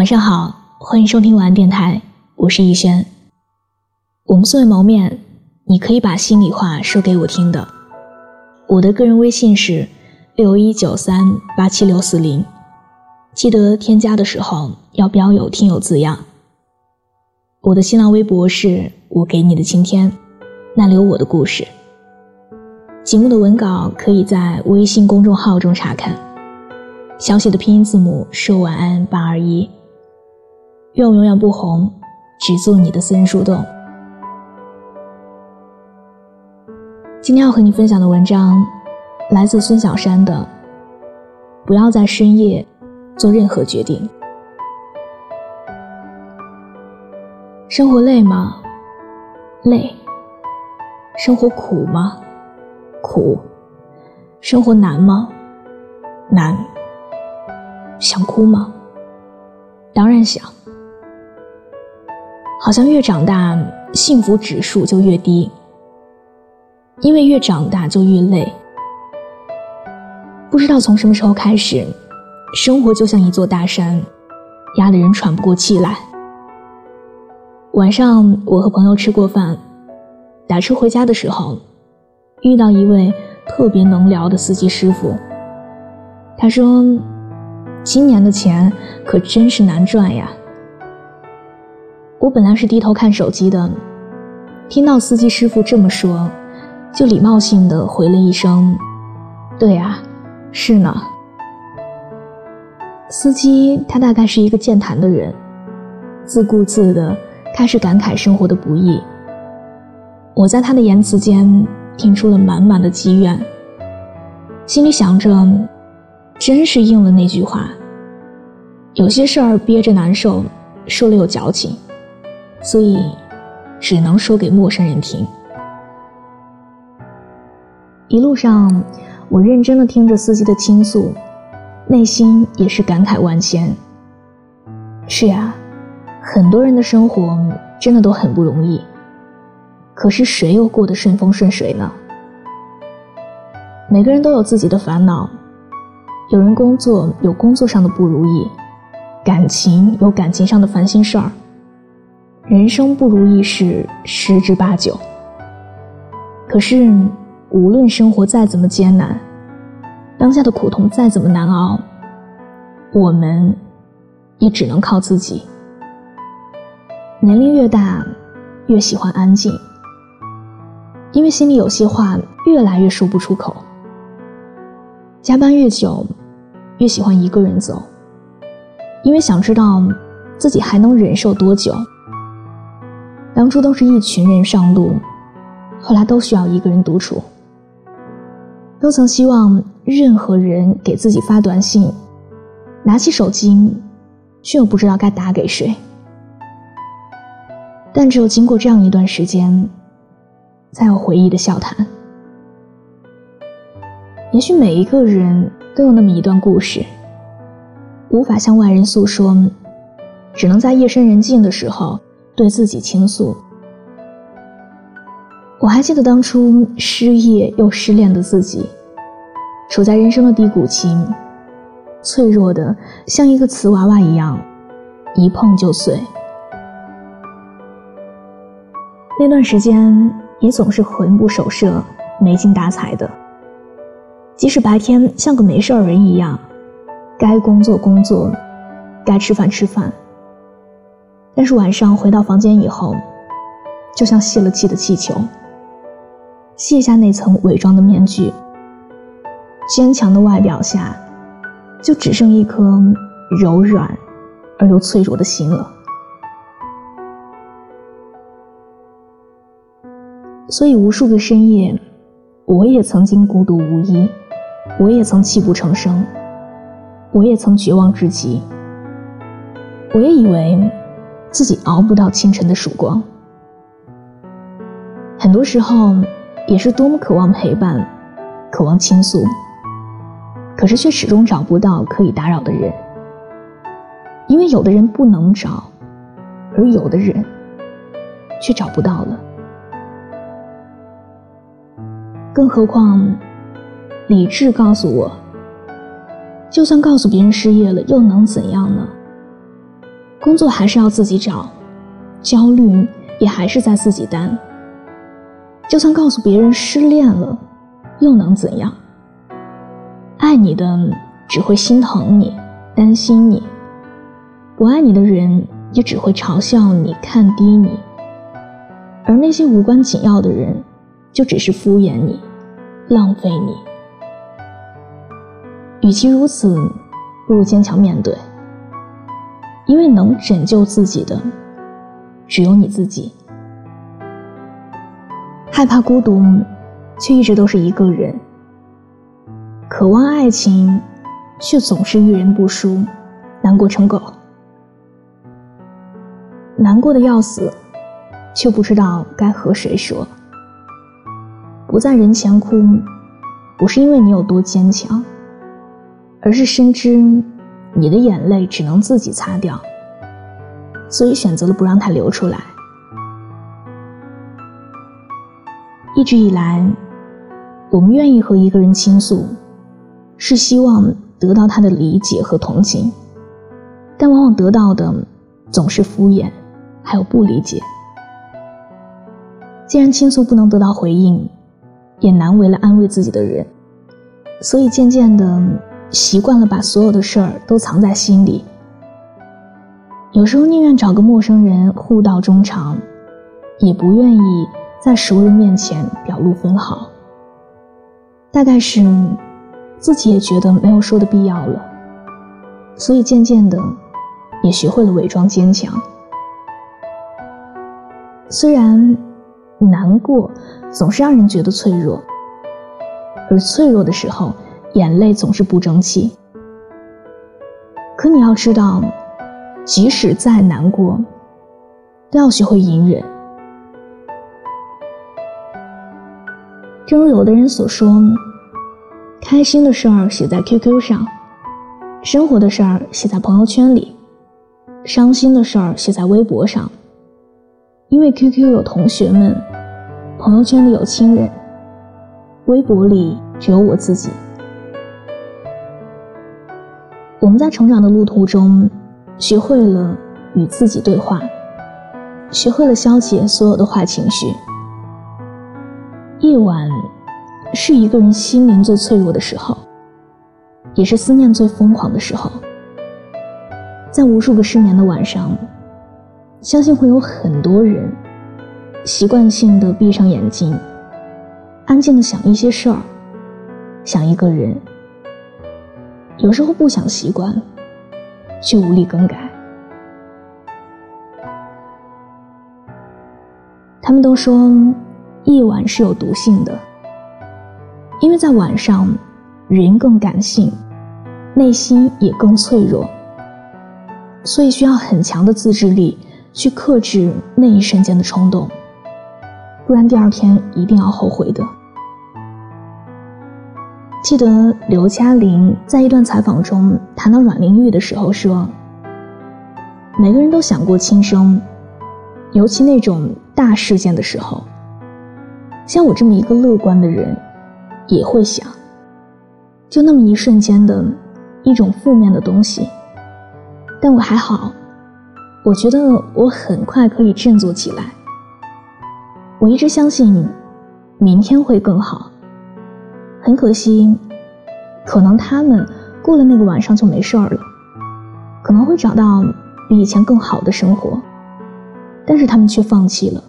晚上好，欢迎收听晚安电台，我是逸轩。我们素未谋面，你可以把心里话说给我听的。我的个人微信是六一九三八七六四零，记得添加的时候要标有听友字样。我的新浪微博是我给你的晴天，那里有我的故事。节目的文稿可以在微信公众号中查看。小写的拼音字母说晚安八二一。愿我永远不红，只做你的私人树洞。今天要和你分享的文章来自孙小山的《不要在深夜做任何决定》。生活累吗？累。生活苦吗？苦。生活难吗？难。想哭吗？当然想。好像越长大，幸福指数就越低，因为越长大就越累。不知道从什么时候开始，生活就像一座大山，压得人喘不过气来。晚上，我和朋友吃过饭，打车回家的时候，遇到一位特别能聊的司机师傅。他说：“今年的钱可真是难赚呀。”我本来是低头看手机的，听到司机师傅这么说，就礼貌性的回了一声：“对呀，是呢。”司机他大概是一个健谈的人，自顾自的开始感慨生活的不易。我在他的言辞间听出了满满的积怨，心里想着，真是应了那句话：有些事儿憋着难受，说了有矫情。所以，只能说给陌生人听。一路上，我认真的听着司机的倾诉，内心也是感慨万千。是呀，很多人的生活真的都很不容易，可是谁又过得顺风顺水呢？每个人都有自己的烦恼，有人工作有工作上的不如意，感情有感情上的烦心事儿。人生不如意事十之八九，可是无论生活再怎么艰难，当下的苦痛再怎么难熬，我们也只能靠自己。年龄越大，越喜欢安静，因为心里有些话越来越说不出口。加班越久，越喜欢一个人走，因为想知道自己还能忍受多久。当初都是一群人上路，后来都需要一个人独处。都曾希望任何人给自己发短信，拿起手机，却又不知道该打给谁。但只有经过这样一段时间，才有回忆的笑谈。也许每一个人都有那么一段故事，无法向外人诉说，只能在夜深人静的时候。对自己倾诉。我还记得当初失业又失恋的自己，处在人生的低谷期，脆弱的像一个瓷娃娃一样，一碰就碎。那段时间也总是魂不守舍、没精打采的。即使白天像个没事人一样，该工作工作，该吃饭吃饭。但是晚上回到房间以后，就像泄了气的气球，卸下那层伪装的面具，坚强的外表下，就只剩一颗柔软而又脆弱的心了。所以无数个深夜，我也曾经孤独无依，我也曾泣不成声，我也曾绝望至极，我也以为。自己熬不到清晨的曙光，很多时候也是多么渴望陪伴，渴望倾诉，可是却始终找不到可以打扰的人，因为有的人不能找，而有的人却找不到了。更何况，理智告诉我，就算告诉别人失业了，又能怎样呢？工作还是要自己找，焦虑也还是在自己担。就算告诉别人失恋了，又能怎样？爱你的只会心疼你、担心你；不爱你的人也只会嘲笑你、看低你。而那些无关紧要的人，就只是敷衍你、浪费你。与其如此，不如坚强面对。因为能拯救自己的，只有你自己。害怕孤独，却一直都是一个人；渴望爱情，却总是遇人不淑，难过成狗。难过的要死，却不知道该和谁说。不在人前哭，不是因为你有多坚强，而是深知。你的眼泪只能自己擦掉，所以选择了不让它流出来。一直以来，我们愿意和一个人倾诉，是希望得到他的理解和同情，但往往得到的总是敷衍，还有不理解。既然倾诉不能得到回应，也难为了安慰自己的人，所以渐渐的。习惯了把所有的事儿都藏在心里，有时候宁愿找个陌生人互道衷肠，也不愿意在熟人面前表露分毫。大概是自己也觉得没有说的必要了，所以渐渐的也学会了伪装坚强。虽然难过总是让人觉得脆弱，而脆弱的时候。眼泪总是不争气，可你要知道，即使再难过，都要学会隐忍。正如有的人所说，开心的事儿写在 QQ 上，生活的事儿写在朋友圈里，伤心的事儿写在微博上。因为 QQ 有同学们，朋友圈里有亲人，微博里只有我自己。我们在成长的路途中，学会了与自己对话，学会了消解所有的坏情绪。夜晚是一个人心灵最脆弱的时候，也是思念最疯狂的时候。在无数个失眠的晚上，相信会有很多人习惯性的闭上眼睛，安静的想一些事儿，想一个人。有时候不想习惯，却无力更改。他们都说，夜晚是有毒性的，因为在晚上，人更感性，内心也更脆弱，所以需要很强的自制力去克制那一瞬间的冲动，不然第二天一定要后悔的。记得刘嘉玲在一段采访中谈到阮玲玉的时候说：“每个人都想过轻生，尤其那种大事件的时候。像我这么一个乐观的人，也会想，就那么一瞬间的一种负面的东西。但我还好，我觉得我很快可以振作起来。我一直相信，明天会更好。”很可惜，可能他们过了那个晚上就没事儿了，可能会找到比以前更好的生活，但是他们却放弃了。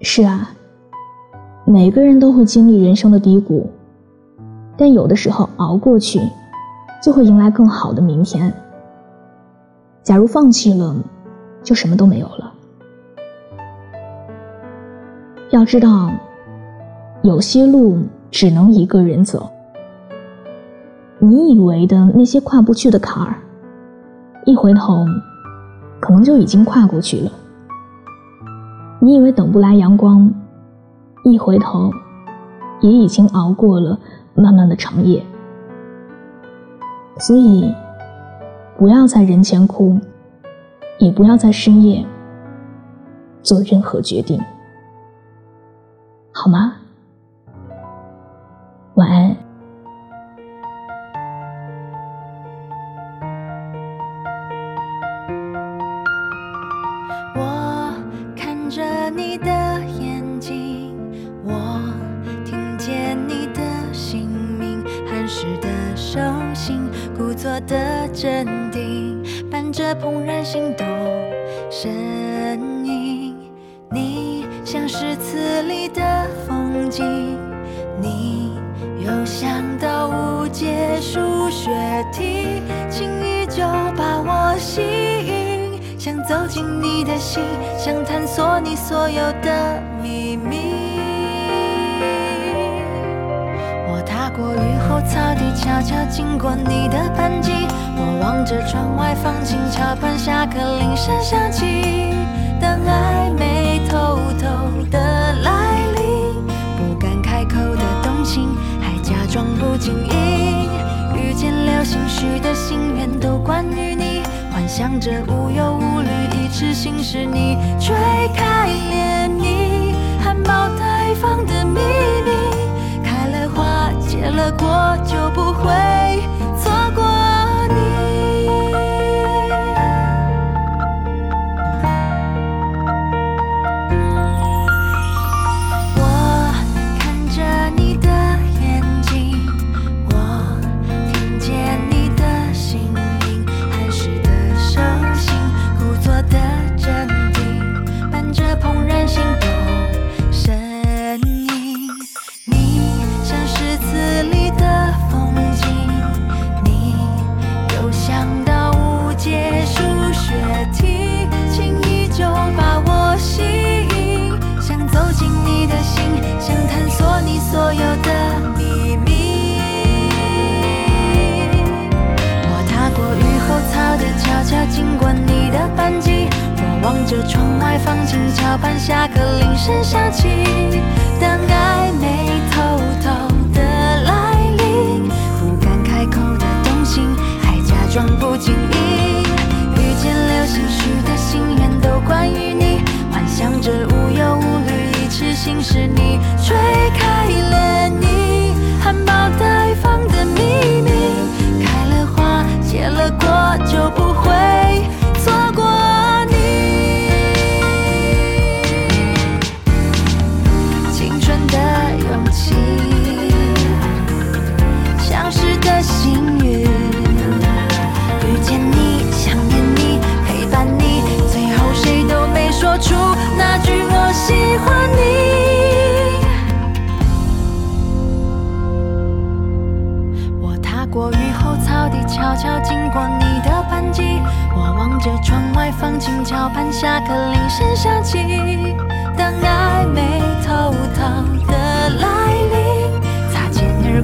是啊，每个人都会经历人生的低谷，但有的时候熬过去，就会迎来更好的明天。假如放弃了，就什么都没有了。要知道。有些路只能一个人走。你以为的那些跨不去的坎儿，一回头，可能就已经跨过去了。你以为等不来阳光，一回头，也已经熬过了漫漫的长夜。所以，不要在人前哭，也不要在深夜做任何决定，好吗？晚安。我看着你的眼睛，我听见你的姓名，汗湿的手心，故作的镇定，伴着怦然心动声音，你像诗词里的风景。数学题，轻易就把我吸引，想走进你的心，想探索你所有的秘密。我踏过雨后草地，悄悄经过你的班级。我望着窗外，放轻桥畔下课铃声响起。当暧昧偷偷的来临，不敢开口的动情，还假装不经意。遇见流星许的心愿都关于你，幻想着无忧无虑，一直心是你吹开涟漪，含苞待放的秘密。开了花结了果就不会经过你的班级我望着窗外放晴翘盼下课铃声响起当暧昧偷偷的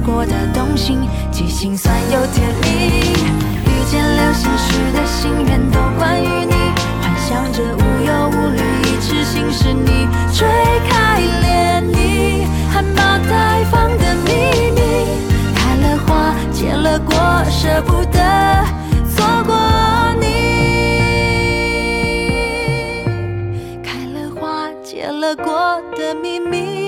过的动心，既心酸又甜蜜。遇见流星许的心愿都关于你，幻想着无忧无虑，一痴心是你吹开涟漪，含苞待放的秘密。开了花，结了果，舍不得错过。你。开了花，结了果的秘密